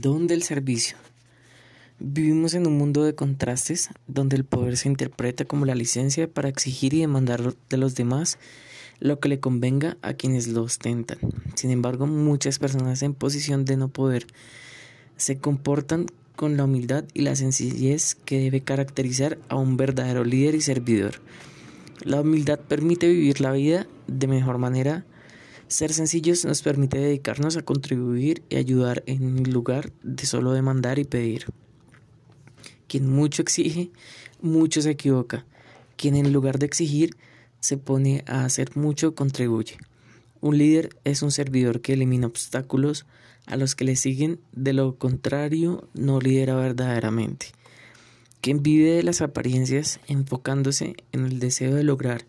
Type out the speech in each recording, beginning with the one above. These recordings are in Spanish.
Don del servicio. Vivimos en un mundo de contrastes donde el poder se interpreta como la licencia para exigir y demandar de los demás lo que le convenga a quienes lo ostentan. Sin embargo, muchas personas en posición de no poder se comportan con la humildad y la sencillez que debe caracterizar a un verdadero líder y servidor. La humildad permite vivir la vida de mejor manera ser sencillos nos permite dedicarnos a contribuir y ayudar en lugar de solo demandar y pedir. Quien mucho exige, mucho se equivoca. Quien en lugar de exigir, se pone a hacer mucho, contribuye. Un líder es un servidor que elimina obstáculos a los que le siguen, de lo contrario no lidera verdaderamente. Quien vive de las apariencias enfocándose en el deseo de lograr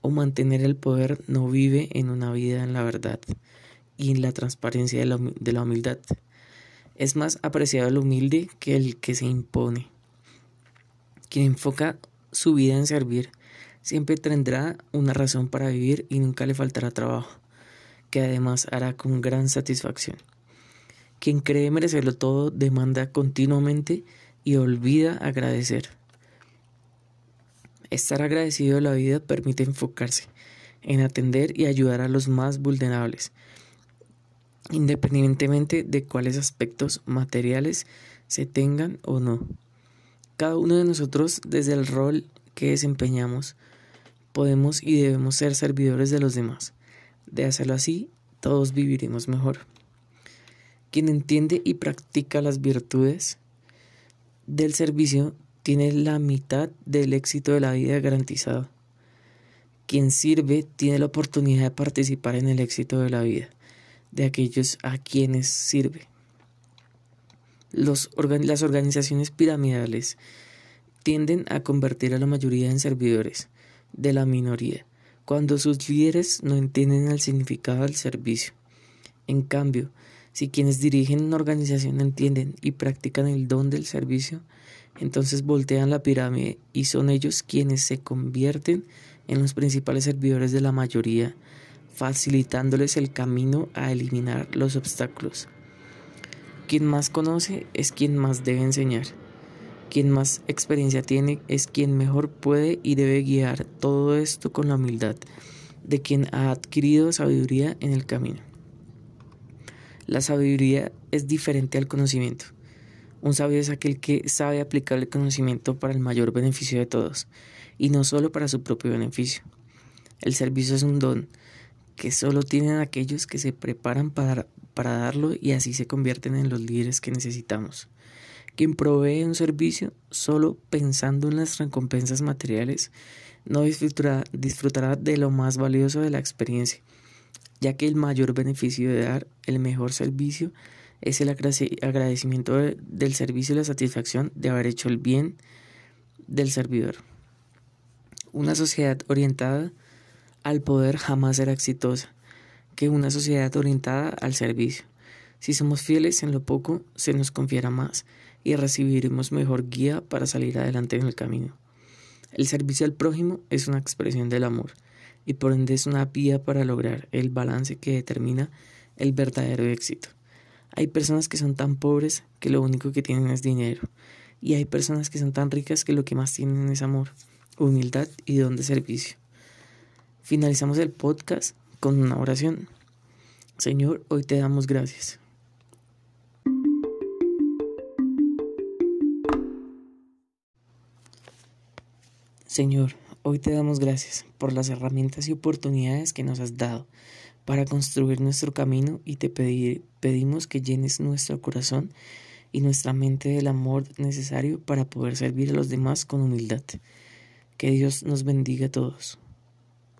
o mantener el poder no vive en una vida en la verdad y en la transparencia de la, humildad. Es más apreciado el humilde que el que se impone. Quien enfoca su vida en servir siempre tendrá una razón para vivir y nunca le faltará trabajo, que además hará con gran satisfacción. Quien cree merecerlo todo demanda continuamente y olvida agradecer. Estar agradecido de la vida permite enfocarse en atender y ayudar a los más vulnerables, independientemente de cuáles aspectos materiales se tengan o no. Cada uno de nosotros, desde el rol que desempeñamos, podemos y debemos ser servidores de los demás. De hacerlo así, todos viviremos mejor. Quien entiende y practica las virtudes del servicio tiene la mitad del éxito de la vida garantizado. Quien sirve tiene la oportunidad de participar en el éxito de la vida de aquellos a quienes sirve. las organizaciones piramidales tienden a convertir a la mayoría en servidores de la minoría, cuando sus líderes no entienden el significado del servicio. En cambio, si quienes dirigen una organización entienden y practican el don del servicio, entonces voltean la pirámide y son ellos quienes se convierten en los principales servidores de la mayoría, facilitándoles el camino a eliminar los obstáculos. Quien más conoce es quien más debe enseñar. Quien más experiencia tiene es quien mejor puede y debe guiar todo esto con la humildad de quien ha adquirido sabiduría en el camino. La sabiduría es diferente al conocimiento. Un sabio es aquel que sabe aplicar el conocimiento para el mayor beneficio de todos, y no solo para su propio beneficio. El servicio es un don que solo tienen aquellos que se preparan para, para darlo y así se convierten en los líderes que necesitamos. Quien provee un servicio solo pensando en las recompensas materiales no disfrutará, disfrutará de lo más valioso de la experiencia, ya que el mayor beneficio de dar el mejor servicio es el agradecimiento del servicio y la satisfacción de haber hecho el bien del servidor. Una sociedad orientada al poder jamás será exitosa que una sociedad orientada al servicio. Si somos fieles en lo poco, se nos confiera más y recibiremos mejor guía para salir adelante en el camino. El servicio al prójimo es una expresión del amor y por ende es una vía para lograr el balance que determina el verdadero éxito. Hay personas que son tan pobres que lo único que tienen es dinero. Y hay personas que son tan ricas que lo que más tienen es amor, humildad y don de servicio. Finalizamos el podcast con una oración. Señor, hoy te damos gracias. Señor, hoy te damos gracias por las herramientas y oportunidades que nos has dado para construir nuestro camino y te pedimos que llenes nuestro corazón y nuestra mente del amor necesario para poder servir a los demás con humildad. Que Dios nos bendiga a todos.